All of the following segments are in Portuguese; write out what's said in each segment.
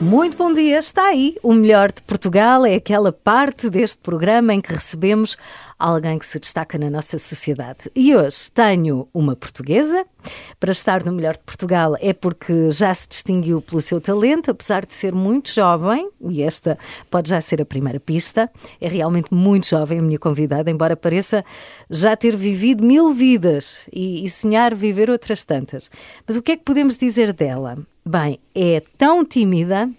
Muito bom dia, está aí. O melhor de Portugal é aquela parte deste programa em que recebemos alguém que se destaca na nossa sociedade. E hoje tenho uma portuguesa. Para estar no melhor de Portugal é porque já se distinguiu pelo seu talento, apesar de ser muito jovem, e esta pode já ser a primeira pista. É realmente muito jovem a minha convidada, embora pareça já ter vivido mil vidas e, e sonhar viver outras tantas. Mas o que é que podemos dizer dela? Bem, é tão tímida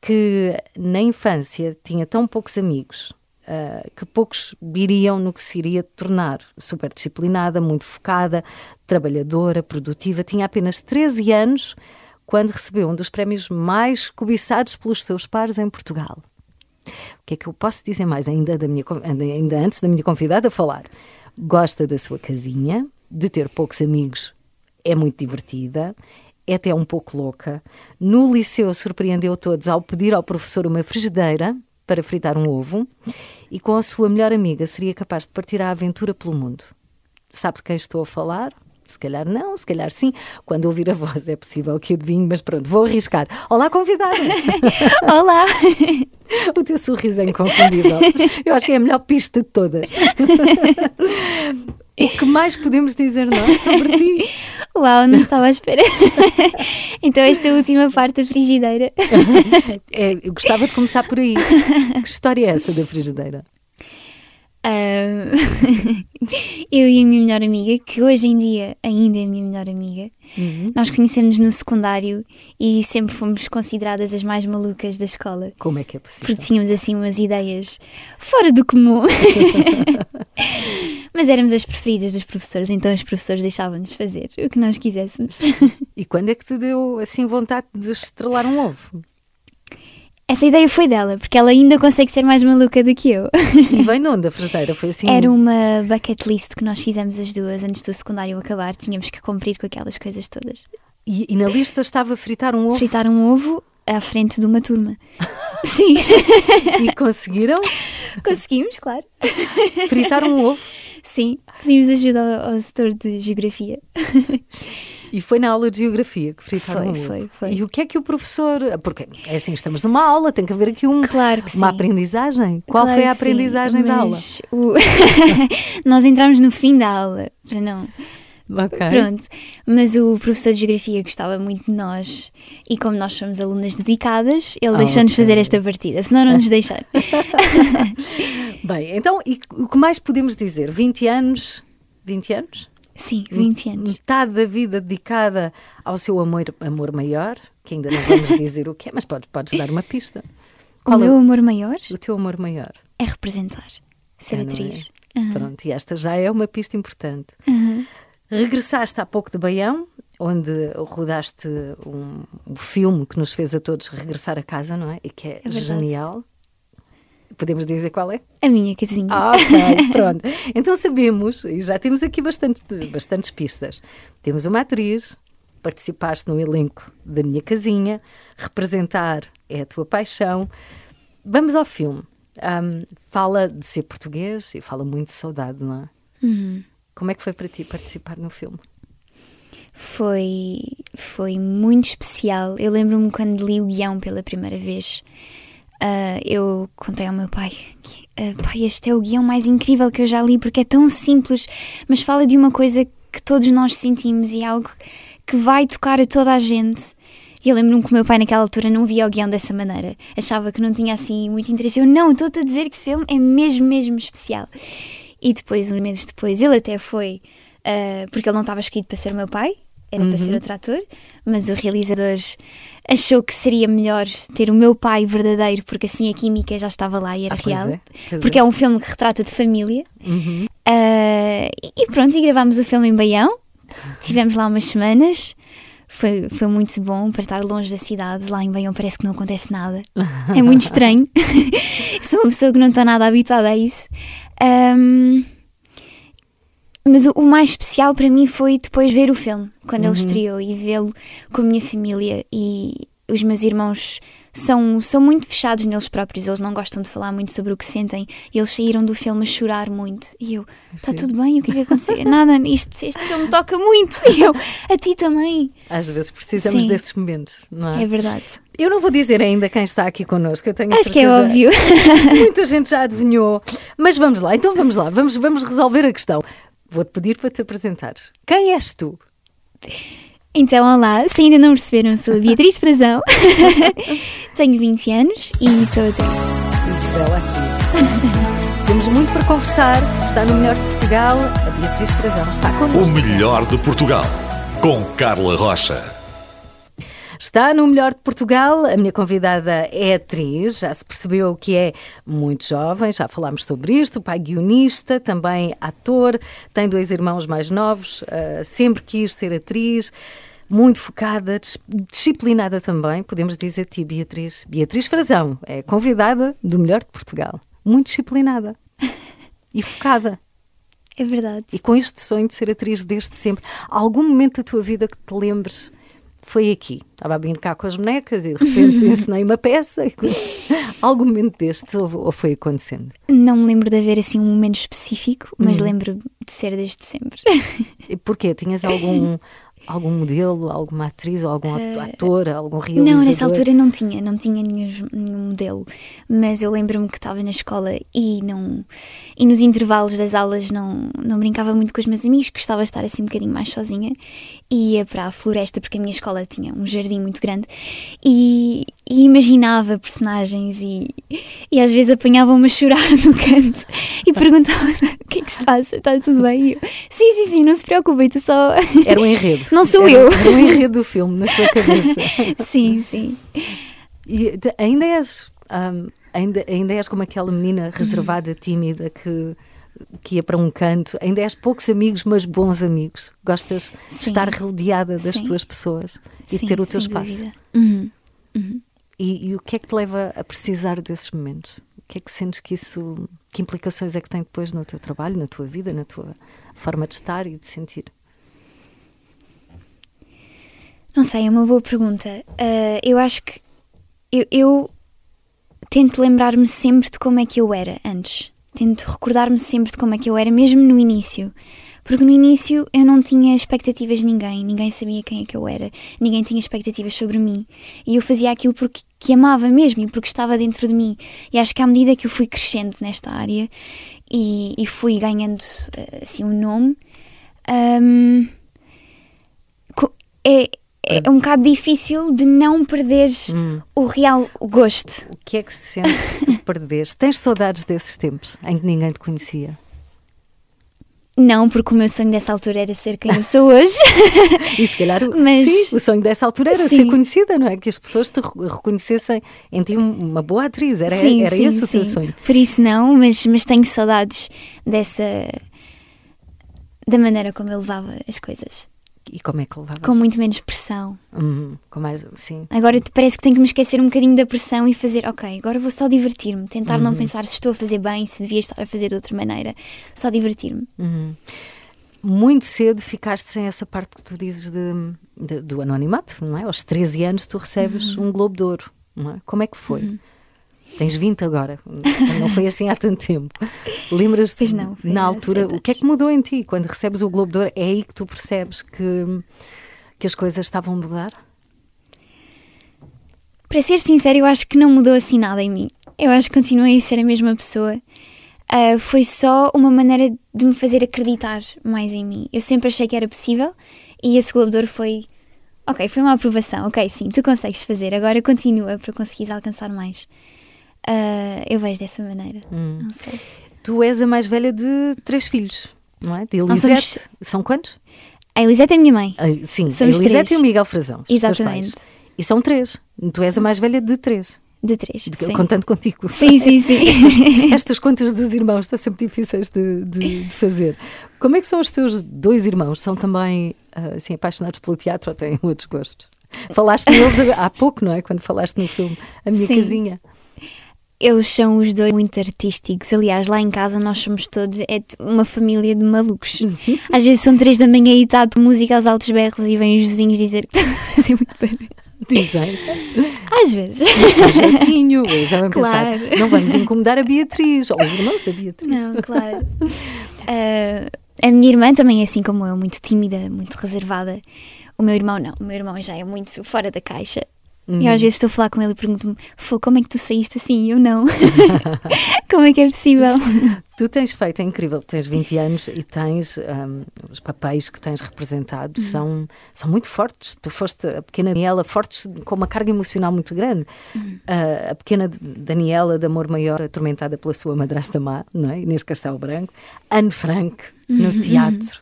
que na infância tinha tão poucos amigos ah, que poucos viriam no que se iria tornar. Super disciplinada, muito focada, trabalhadora, produtiva. Tinha apenas 13 anos quando recebeu um dos prémios mais cobiçados pelos seus pares em Portugal. O que é que eu posso dizer mais ainda, da minha, ainda antes da minha convidada falar? Gosta da sua casinha, de ter poucos amigos, é muito divertida, é até um pouco louca. No liceu surpreendeu todos ao pedir ao professor uma frigideira para fritar um ovo e com a sua melhor amiga seria capaz de partir a aventura pelo mundo. Sabe de quem estou a falar? Se calhar não, se calhar sim. Quando ouvir a voz é possível que adivinhe, mas pronto, vou arriscar. Olá, convidada! Olá! O teu sorriso é inconfundível. Eu acho que é a melhor pista de todas. O que mais podemos dizer nós sobre ti? Uau, não estava à espera. então, esta última parte da frigideira. É, eu gostava de começar por aí. Que história é essa da frigideira? Ah, eu e a minha melhor amiga, que hoje em dia ainda é a minha melhor amiga, nós conhecemos no secundário e sempre fomos consideradas as mais malucas da escola. Como é que é possível? Porque tínhamos assim umas ideias fora do comum. Mas éramos as preferidas dos professores, então os professores deixavam-nos fazer o que nós quiséssemos. E quando é que te deu assim vontade de estrelar um ovo? Essa ideia foi dela, porque ela ainda consegue ser mais maluca do que eu. E vem de onde a frigideira? Foi assim? Era uma bucket list que nós fizemos as duas antes do secundário acabar. Tínhamos que cumprir com aquelas coisas todas. E, e na lista estava fritar um ovo Fritar um ovo à frente de uma turma. Sim, e conseguiram conseguimos, claro. fritar um ovo. Sim, pedimos ajuda ao, ao setor de geografia. E foi na aula de geografia que fritaram Foi, um ovo. foi, foi. E o que é que o professor. Porque é assim, estamos numa aula, tem que haver aqui um, Claro que uma aprendizagem. Qual Claro foi a que sim, aprendizagem da aula? o- nós entramos no fim da aula, para não. Ok. Pronto, mas o professor de geografia gostava muito de nós e como nós somos alunas dedicadas, ele Ah, deixou-nos ok. fazer esta partida, senão não nos deixar. Bem, então, e o que mais podemos dizer? 20 anos? 20 anos? Sim, 20 anos. Metade da vida dedicada ao seu amor, amor maior, que ainda não vamos dizer o que é, mas podes, podes dar uma pista. O Qual é meu amor maior o teu amor maior? é representar, ser É, não é? atriz. Pronto, e esta já é uma pista importante. Regressaste há pouco de Baião, onde rodaste um, um filme que nos fez a todos regressar a casa, não é? E que é, É genial. Podemos dizer qual é? A minha casinha. Ah, ok, pronto. Então sabemos, e já temos aqui bastante, bastantes pistas. Temos uma atriz, participaste no elenco da minha casinha, representar é a tua paixão. Vamos ao filme. Ahm, fala de ser português e fala muito de saudade, não é? Uhum. Como é que foi para ti participar no filme? Foi, foi muito especial. Eu lembro-me quando li o guião pela primeira vez. ah, eu contei ao meu pai que, ah, pai, este é o guião mais incrível que eu já li porque é tão simples, mas fala de uma coisa que todos nós sentimos e algo que vai tocar a toda a gente. E eu lembro-me que o meu pai naquela altura não via o guião dessa maneira. Achava que não tinha assim muito interesse. Eu não, estou-te a dizer que este filme é mesmo, mesmo especial. E depois, uns meses depois, ele até foi, ah, porque ele não estava escrito para ser o meu pai, era para ser outro ator, mas o realizador achou que seria melhor ter o meu pai verdadeiro, porque assim a química já estava lá e era Ah, pois real. é, pois porque é. é. um filme que retrata de família. Ah, e pronto, e gravámos o filme em Baião. Tivemos lá umas semanas. Foi, foi muito bom para estar longe da cidade. Lá em Benham parece que não acontece nada. É muito estranho. Sou uma pessoa que não está nada habituada a isso. Um, mas o, o, mais especial para mim foi depois ver o filme, quando uhum. ele estreou, e vê-lo com a minha família e os meus irmãos são, são muito fechados neles próprios, eles não gostam de falar muito sobre o que sentem. E eles saíram do filme a chorar muito. E eu, está tudo bem? O que é que aconteceu? Nada, isto, este filme toca muito. E eu, a ti também. Às vezes precisamos Sim. desses momentos, não é? É verdade. Eu não vou dizer ainda quem está aqui connosco, eu tenho Acho certeza. que é óbvio. Muita gente já adivinhou. Mas vamos lá, então vamos lá, vamos, vamos resolver a questão. Vou-te pedir para te apresentares. Quem és tu? Então, olá, se ainda não perceberam, sou a Beatriz Frazão, tenho 20 anos e sou atriz. Muito bela atriz. Temos muito para conversar. Está no Melhor de Portugal, a Beatriz Frazão está connosco. O Melhor de Portugal, com Carla Rocha. Está no Melhor de Portugal. A minha convidada é atriz, já se percebeu que é muito jovem, já falámos sobre isto. O pai guionista, também ator, tem dois irmãos mais novos, uh, sempre quis ser atriz muito focada, disciplinada também, podemos dizer ti, Beatriz. Beatriz Frazão é convidada do melhor de Portugal. Muito disciplinada e focada. É verdade. E com este sonho de ser atriz desde sempre. Algum momento da tua vida que te lembres foi aqui. Estava a brincar com as bonecas e de repente ensinei uma peça. Algum momento destes ou, foi acontecendo? Não me lembro de haver assim um momento específico, mas hum. lembro de ser desde sempre. E porquê? Tinhas algum, algum modelo, alguma atriz ou algum uh, ator, algum realizador? Não, nessa altura não tinha, não tinha nenhum, nenhum modelo, mas eu lembro-me que estava na escola e não e nos intervalos das aulas não, não brincava muito com os meus amigos, gostava de estar assim um bocadinho mais sozinha ia para a floresta porque a minha escola tinha um jardim muito grande e, e imaginava personagens e, e às vezes apanhava-me a chorar no canto e perguntava o que é que se passa, está tudo bem? E eu, sim, sim, sim, não se preocupe, tu só... Era um enredo. Não sou era, eu. Era um enredo do filme na tua cabeça. sim, sim. E ainda és, um, ainda, ainda és como aquela menina reservada, tímida, que que ia para um canto, ainda és poucos amigos, mas bons amigos. Gostas Sim. de estar rodeada das Sim. tuas pessoas e Sim, ter o teu espaço. Uhum. Uhum. E, e, o que é que te leva a precisar desses momentos? O que é que sentes que isso, que implicações é que tem depois no teu trabalho, na tua vida, na tua forma de estar e de sentir? Não sei, é uma boa pergunta. Uh, eu acho que eu, eu tento lembrar-me sempre de como é que eu era antes. Tento recordar-me sempre de como é que eu era, mesmo no início. Porque no início eu não tinha expectativas de ninguém, ninguém sabia quem é que eu era, ninguém tinha expectativas sobre mim. E eu fazia aquilo porque que amava mesmo e porque estava dentro de mim. E acho que à medida que eu fui crescendo nesta área e, e fui ganhando eh, assim um nome, um, é, é, um bocado difícil de não perderes hum. o real gosto. O que é que se sentes que perdeste? Tens saudades desses tempos em que ninguém te conhecia? Não, porque o meu sonho dessa altura era ser quem eu sou hoje. e se calhar Mas, sim, o sonho dessa altura era sim. ser conhecida, não é? Que as pessoas te reconhecessem em ti uma boa atriz. Era, sim, era sim, esse o teu sonho. Por isso não, mas, mas tenho saudades dessa. da maneira como eu levava as coisas. E como é que levavas? Com muito menos pressão. Uhum, com mais, sim. Agora parece que tenho que me esquecer um bocadinho da pressão e fazer, ok, agora vou só divertir-me, tentar uhum. não pensar se estou a fazer bem, se devia estar a fazer de outra maneira, só divertir-me. Uhum. Muito cedo ficaste sem essa parte que tu dizes de, de, do anonimato, não é? Aos 13 anos tu recebes uhum. um Globo de Ouro, não é? Como é que foi? Tens 20 agora, não foi assim há tanto tempo. Lembras-te na altura o que é que mudou em ti quando recebes o Globo de Ouro? É aí que tu percebes que, que as coisas estavam a mudar? Para ser sincero, eu acho que não mudou assim nada em mim. Eu acho que continuei a ser a mesma pessoa. Uh, foi só uma maneira de me fazer acreditar mais em mim. Eu sempre achei que era possível e esse Globo de Ouro foi. Ok, foi uma aprovação. Ok, sim, tu consegues fazer. Agora continua para conseguires alcançar mais. Uh, eu vejo dessa maneira. Hum. Não sei. Tu és a mais velha de três filhos, não é? De Elisete. Somos... São quantos? A Elisete é a minha mãe. Ah, sim, Somos a Elisete três. e o Miguel Frazão. Exatamente. E são três. Tu és a mais velha de três. De três. De, sim. Contando contigo. Sim, sim, sim. Estas, estas contas dos irmãos estão sempre difíceis de, de, de, fazer. Como é que são os teus dois irmãos? São também ah, assim, apaixonados pelo teatro ou têm outros gostos? Falaste neles há pouco, não é? Quando falaste no filme A Minha Sim. Casinha. Eles são os dois muito artísticos. Aliás, lá em casa nós somos todos é uma família de malucos. Às vezes são três da manhã e está de música aos altos berros e vêm os vizinhos dizer que está a fazer muito barulho. Dizem. Às vezes. Com jeitinho. Eles devem Claro. pensar, não vamos incomodar a Beatriz ou os irmãos da Beatriz. Não, claro. Ah, a minha irmã também é assim como eu, muito tímida, muito reservada. O meu irmão não. O meu irmão já é muito fora da caixa. E às vezes estou a falar com ele e pergunto-me: "Fô, como é que tu saíste assim? E Eu não. como é que é possível? Tu tens feito, é incrível, tens 20 anos e tens hum, os papéis que tens representado são, são muito fortes. Tu foste a pequena Daniela, fortes com uma carga emocional muito grande. Ah, a pequena Daniela de Amor Maior, atormentada pela sua madrasta má, não é? Inês Castelo Branco. Anne Frank, no teatro.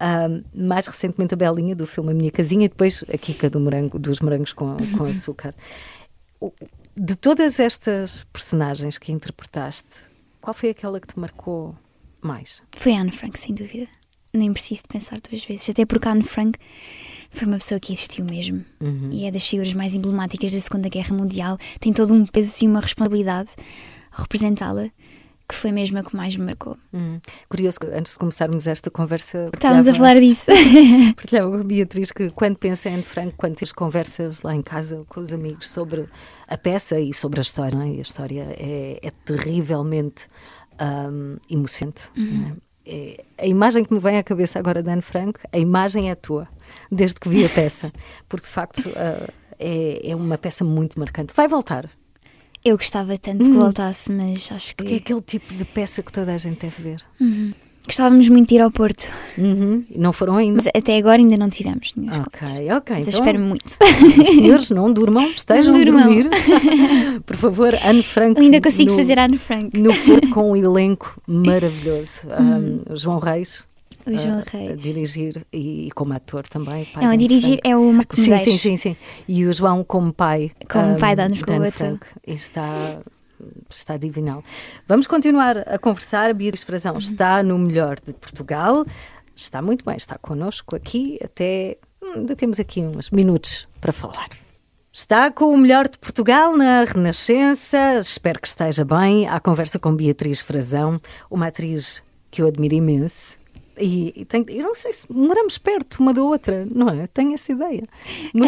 Hum, mais recentemente a Belinha do filme A Minha Casinha e depois a Kika do morango, dos morangos com, com açúcar. O- De todas estas personagens que interpretaste, qual foi aquela que te marcou mais? Foi a Anne Frank, sem dúvida. Nem preciso de pensar duas vezes. Até porque a Anne Frank foi uma pessoa que existiu mesmo. E é das figuras mais emblemáticas da Segunda Guerra Mundial. Tem todo um peso e uma responsabilidade representá-la, que foi mesmo a que mais me marcou. Hum. Curioso, antes de começarmos esta conversa. Estávamos a falar disso. Partilhava com a Beatriz que quando pensa em Anne Frank, quando tens conversas lá em casa com os amigos sobre a peça e sobre a história, não é? E a história é, é terrivelmente hum, emocionante. não é? É- a imagem que me vem à cabeça agora da Anne Frank, a imagem é tua, desde que vi a peça, porque de facto ah, é, é uma peça muito marcante. Vai voltar, Eu gostava tanto que voltasse, mas acho porque é que aquele tipo de peça que toda a gente deve ver. gostávamos muito de ir ao Porto. Uhum. Não foram ainda. Mas até agora ainda não tivemos nenhum Ok, ok. Mas eu então- espero muito. Senhores, não durmam, estejam Não a durmam. dormir. Por favor, Anne Frank. Eu ainda consigo no, fazer a Anne Frank. No Porto com um elenco maravilhoso. Um, João Reis. O João a- A Reis. dirigir e, e como ator também. Não, a dirigir Frank. é o Marco Sim, sim, sim, sim. E o João como pai. Como um, pai da Anne Frank. E está, está divinal. Vamos continuar a conversar. A Beatriz Frazão Uhum. está no melhor de Portugal. Está muito bem, está connosco aqui até. hum, Ainda temos aqui uns minutos para falar. Está com o melhor de Portugal na Renascença. Espero que esteja bem. À conversa com Beatriz Frazão, uma atriz que eu admiro imenso. E, e tenho- eu não sei se moramos perto uma da outra, não é? Tenho essa ideia.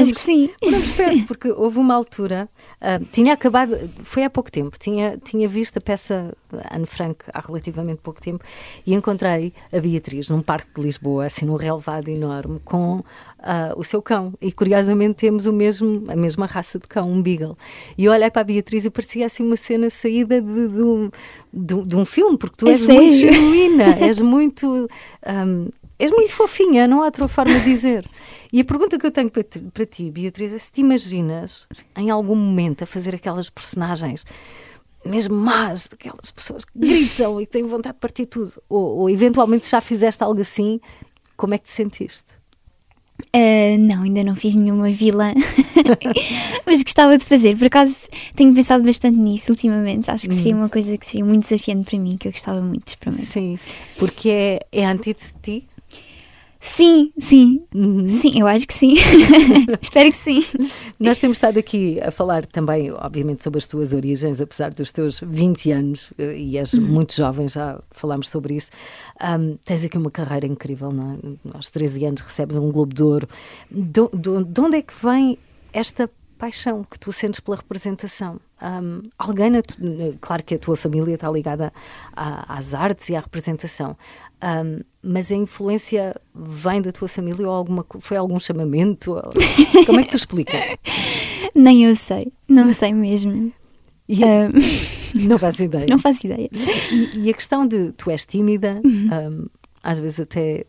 Acho que sim. Moramos perto, porque houve uma altura, ah, tinha acabado, foi há pouco tempo, tinha, tinha visto a peça Anne Frank há relativamente pouco tempo e encontrei a Beatriz num parque de Lisboa, assim num relevado enorme, com ah, o seu cão. E curiosamente temos o mesmo, a mesma raça de cão, um Beagle. E eu olhei para a Beatriz e parecia assim uma cena saída de, de um, de, de um filme, porque tu É és muito genuína, és muito. És muito fofinha, não há outra forma de dizer. E a pergunta que eu tenho para ti, para ti, Beatriz, é se te imaginas em algum momento a fazer aquelas personagens mesmo más, daquelas pessoas que gritam e têm vontade de partir tudo, ou, ou eventualmente já fizeste algo assim, como é que te sentiste? Ah, não, ainda não fiz nenhuma vilã, mas gostava de fazer. Por acaso tenho pensado bastante nisso ultimamente. Acho que seria uma coisa que seria muito desafiante para mim, que eu gostava muito de experimentar. Sim, porque é, é antítese de ti. Sim, sim, Uhum. sim, eu acho que sim. Espero que sim. Nós temos estado aqui a falar também, obviamente, sobre as tuas origens, apesar dos teus 20 anos, eh, e és muito jovem, já falámos sobre isso. Ahm, tens aqui uma carreira incrível, não é? Aos 13 anos recebes um Globo de Ouro. Do- do- de onde é que vem esta paixão que tu sentes pela representação? Ahm, alguém, na tu- claro que a tua família está ligada à- às artes e à representação, ahm, mas a influência vem da tua família ou alguma, foi algum chamamento? Ou- Como é que tu explicas? Nem eu sei, não sei mesmo. E- Ah, não faz ideia. não faço ideia. E, e a questão de tu és tímida, Uhum. ahm, às vezes até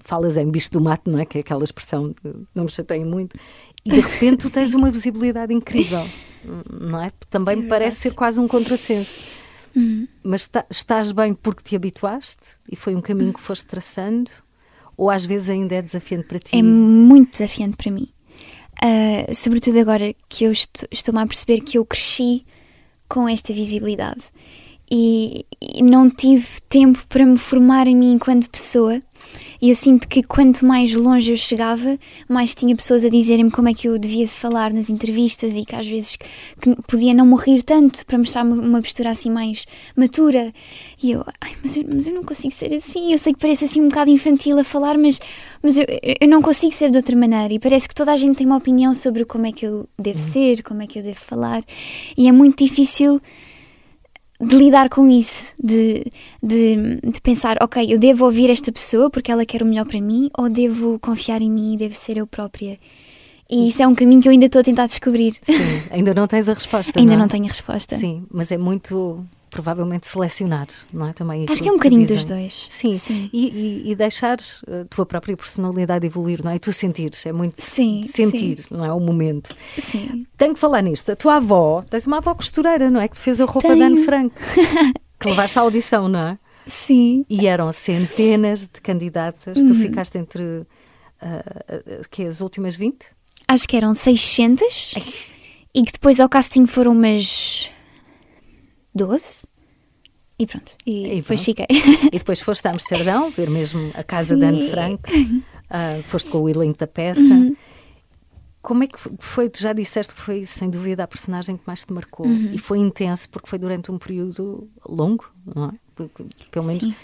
falas em bicho do mato, não é? Que é aquela expressão de não me chateiem muito, e de repente tu tens uma visibilidade incrível, não é? Também me parece ser quase um contrassenso. Uhum. Mas está- estás bem porque te habituaste e foi um caminho que foste traçando? Ou às vezes ainda é desafiante para ti? É muito desafiante para mim. Ah, sobretudo agora que eu estou- estou-me a perceber que eu cresci com esta visibilidade e, e não tive tempo para me formar em mim enquanto pessoa E eu sinto que quanto mais longe eu chegava, mais tinha pessoas a dizerem-me como é que eu devia falar nas entrevistas e que às vezes que podia não morrer tanto para mostrar uma, postura assim mais matura. E eu, ai, mas eu, mas eu não consigo ser assim. Eu sei que parece assim um bocado infantil a falar, mas, mas eu, eu não consigo ser de outra maneira. E parece que toda a gente tem uma opinião sobre como é que eu devo ser, como é que eu devo falar. E é muito difícil de lidar com isso, de, de, de, pensar, ok, eu devo ouvir esta pessoa porque ela quer o melhor para mim, ou devo confiar em mim e devo ser eu própria. E isso é um caminho que eu ainda estou a tentar descobrir. Sim, ainda não tens a resposta. ainda não, é? não tenho a resposta. Sim, mas é muito provavelmente selecionar, não é? Também Acho que é um bocadinho dos dois. Sim, Sim. E, e, e deixar a tua própria personalidade evoluir, não é? E tu sentires, é muito sim, sentir, sim. não é? O momento. Sim. Tenho que falar nisto. A tua avó, tens uma avó costureira, não é? Que te fez a roupa Tenho. da Anne Frank, que levaste à audição, não é? Sim. E eram centenas de candidatas, uhum. tu ficaste entre uh, que, as últimas 20? Acho que eram 600 Ai. e que depois ao casting foram umas 12. E pronto, e, e depois pronto. fiquei. E depois foste a Amsterdão, ver mesmo a casa Sim. de Anne Frank, uh, foste com o elenco da peça. Uhum. Como é que foi? Tu já disseste que foi, sem dúvida, a personagem que mais te marcou. Uhum. E foi intenso porque foi durante um período longo, não é? Pelo menos uh,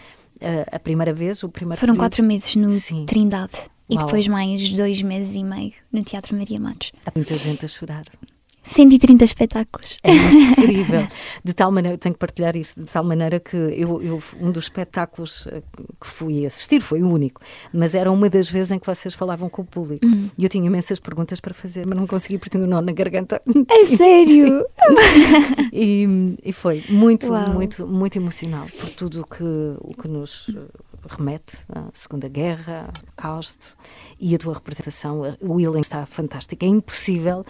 a primeira vez, o primeiro Foram período. quatro meses no Sim. Trindade. E Uau. depois mais dois meses e meio no Teatro Maria Matos. Há muita gente a chorar. 130 espetáculos. É incrível. De tal maneira, tenho que partilhar isto, de tal maneira que eu, eu, um dos espetáculos eh, que fui assistir foi o único, mas era uma das vezes em que vocês falavam com o público. Uhum. E eu tinha imensas perguntas para fazer, mas não consegui porque tinha um nó na garganta. É sério? e, e, foi muito, Uau. muito, muito emocional por tudo o que, o que nos eh, remete à Segunda Guerra, ao Holocausto e a tua representação. O William está fantástico. É impossível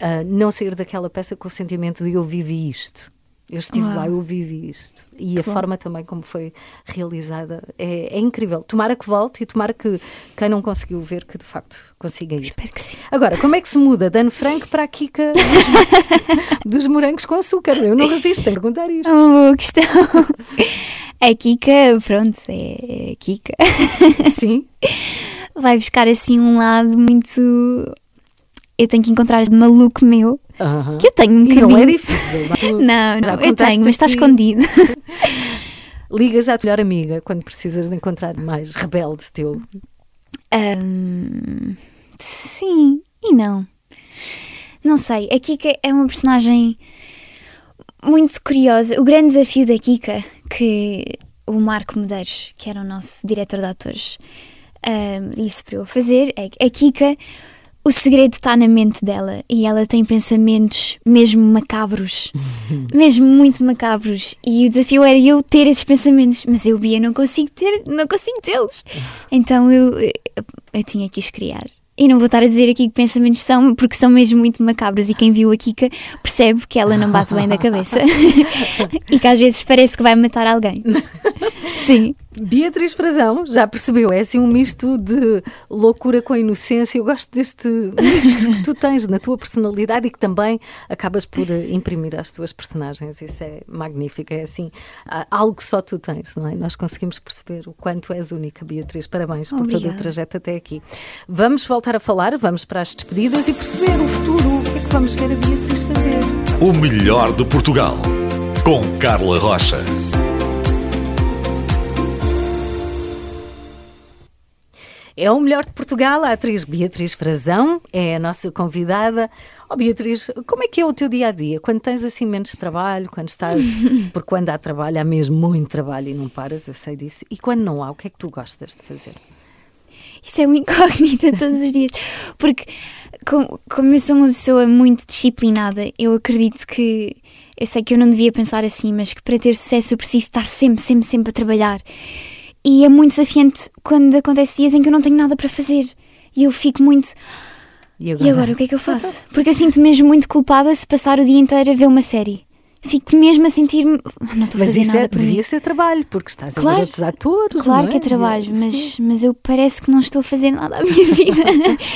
uh, não sair daquela peça com o sentimento de eu vivi isto. Eu estive Uau. lá, eu vivi isto. E que a bom. forma também como foi realizada é, é, incrível. Tomara que volte e tomara que quem não conseguiu ver que de facto consiga ir. Espero que sim. Agora, como é que se muda Dan Frank para a Kika dos, dos morangos com açúcar? Eu não resisto a perguntar isto. Boa questão. A Kika, pronto, é a Kika. Sim. Vai buscar assim um lado muito eu tenho que encontrar este maluco meu. Uh -huh. Que eu tenho um e não é difícil. não, não eu tenho, mas está escondido. Ligas à tua melhor amiga quando precisas de encontrar mais rebelde teu? Um, sim e não. Não sei. A Kika é uma personagem muito curiosa. O grande desafio da Kika, que o Marco Medeiros, que era o nosso diretor de atores, um, disse para eu fazer, é que a Kika o segredo está na mente dela e ela tem pensamentos mesmo macabros, mesmo muito macabros. E o desafio era eu ter esses pensamentos, mas eu, Bia, não consigo ter, não consigo tê-los. Então eu, eu, eu tinha que os criar. E não vou estar a dizer aqui que pensamentos são, porque são mesmo muito macabros. E quem viu a Kika percebe que ela não bate bem da cabeça e que às vezes parece que vai matar alguém. Sim. Beatriz Frazão já percebeu, é assim um misto de loucura com inocência. Eu gosto deste mix que tu tens na tua personalidade e que também acabas por eh, imprimir às tuas personagens. Isso é magnífico, é assim algo que só tu tens, não é? Nós conseguimos perceber o quanto és única, Beatriz. Parabéns por todo o trajeto até aqui. Vamos voltar a falar, vamos para as despedidas e perceber o futuro. O que é que vamos ver a Beatriz fazer? O melhor de Portugal, com Carla Rocha. É o melhor de Portugal, a atriz Beatriz Frazão é a nossa convidada. Oh, Beatriz, como é que é o teu dia a dia? Quando tens assim menos trabalho, quando estás. Porque quando há trabalho, há mesmo muito trabalho e não paras, eu sei disso. E quando não há, o que é que tu gostas de fazer? Isso é uma incógnita todos os dias. Porque, como, como eu sou uma pessoa muito disciplinada, eu acredito que. Eu sei que eu não devia pensar assim, mas que para ter sucesso eu preciso estar sempre, sempre, sempre a trabalhar. E é muito desafiante quando acontece dias em que eu não tenho nada para fazer. E eu fico muito. E agora? e agora? o que é que eu faço? Porque eu sinto mesmo muito culpada se passar o dia inteiro a ver uma série. Fico mesmo a sentir-me. Ah, não estou a fazer mas isso nada é, devia mim. ser trabalho, porque estás claro, a ver outros atores. Claro é? que é trabalho, mas, mas eu parece que não estou a fazer nada à minha vida.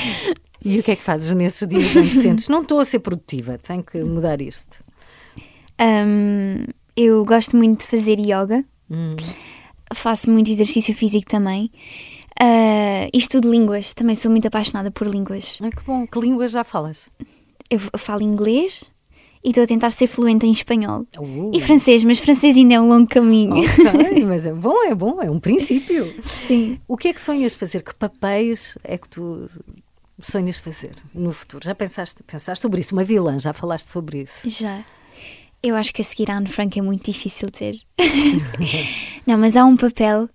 e o que é que fazes nesses dias em que sentes? Não estou a ser produtiva, tenho que mudar isto. Um, eu gosto muito de fazer yoga. Hum faço muito exercício físico também. Uh, isto de línguas, também sou muito apaixonada por línguas. Ai, que bom. Que língua já falas? Eu falo inglês e estou a tentar ser fluente em espanhol. Uh. E francês, mas francês ainda é um longo caminho. Ok, mas é bom, é bom, é um princípio. Sim. O que é que sonhas fazer? Que papéis é que tu sonhas fazer no futuro? Já pensaste, pensaste sobre isso? Uma vilã, já falaste sobre isso? Já. Eu acho que a seguir a Anne Frank é muito difícil ter. Não, mas há um papel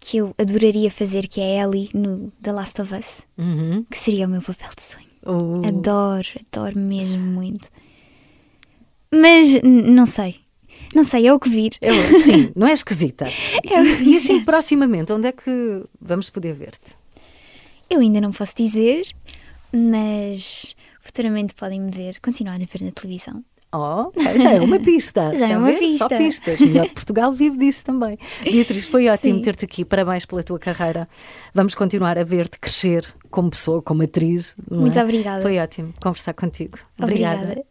que eu adoraria fazer, que é a Ellie no The Last of Us, Uhum. que seria o meu papel de sonho. Uh, Adoro, adoro mesmo muito. Mas não sei. Não sei, é o que vir. eu- sim, não é esquisita. E, e assim, proximamente, onde é que vamos poder ver-te? Eu ainda não posso dizer, mas futuramente podem me ver, continuar a ver na televisão. Oh, já é uma pista. Já é uma ver? Só pista. pistas. Melhor que Portugal vive disso também. Beatriz, foi ótimo ter-te aqui. Parabéns pela tua carreira. Vamos continuar a ver-te crescer como pessoa, como atriz. Muito é? obrigada. Foi ótimo conversar contigo. Obrigada.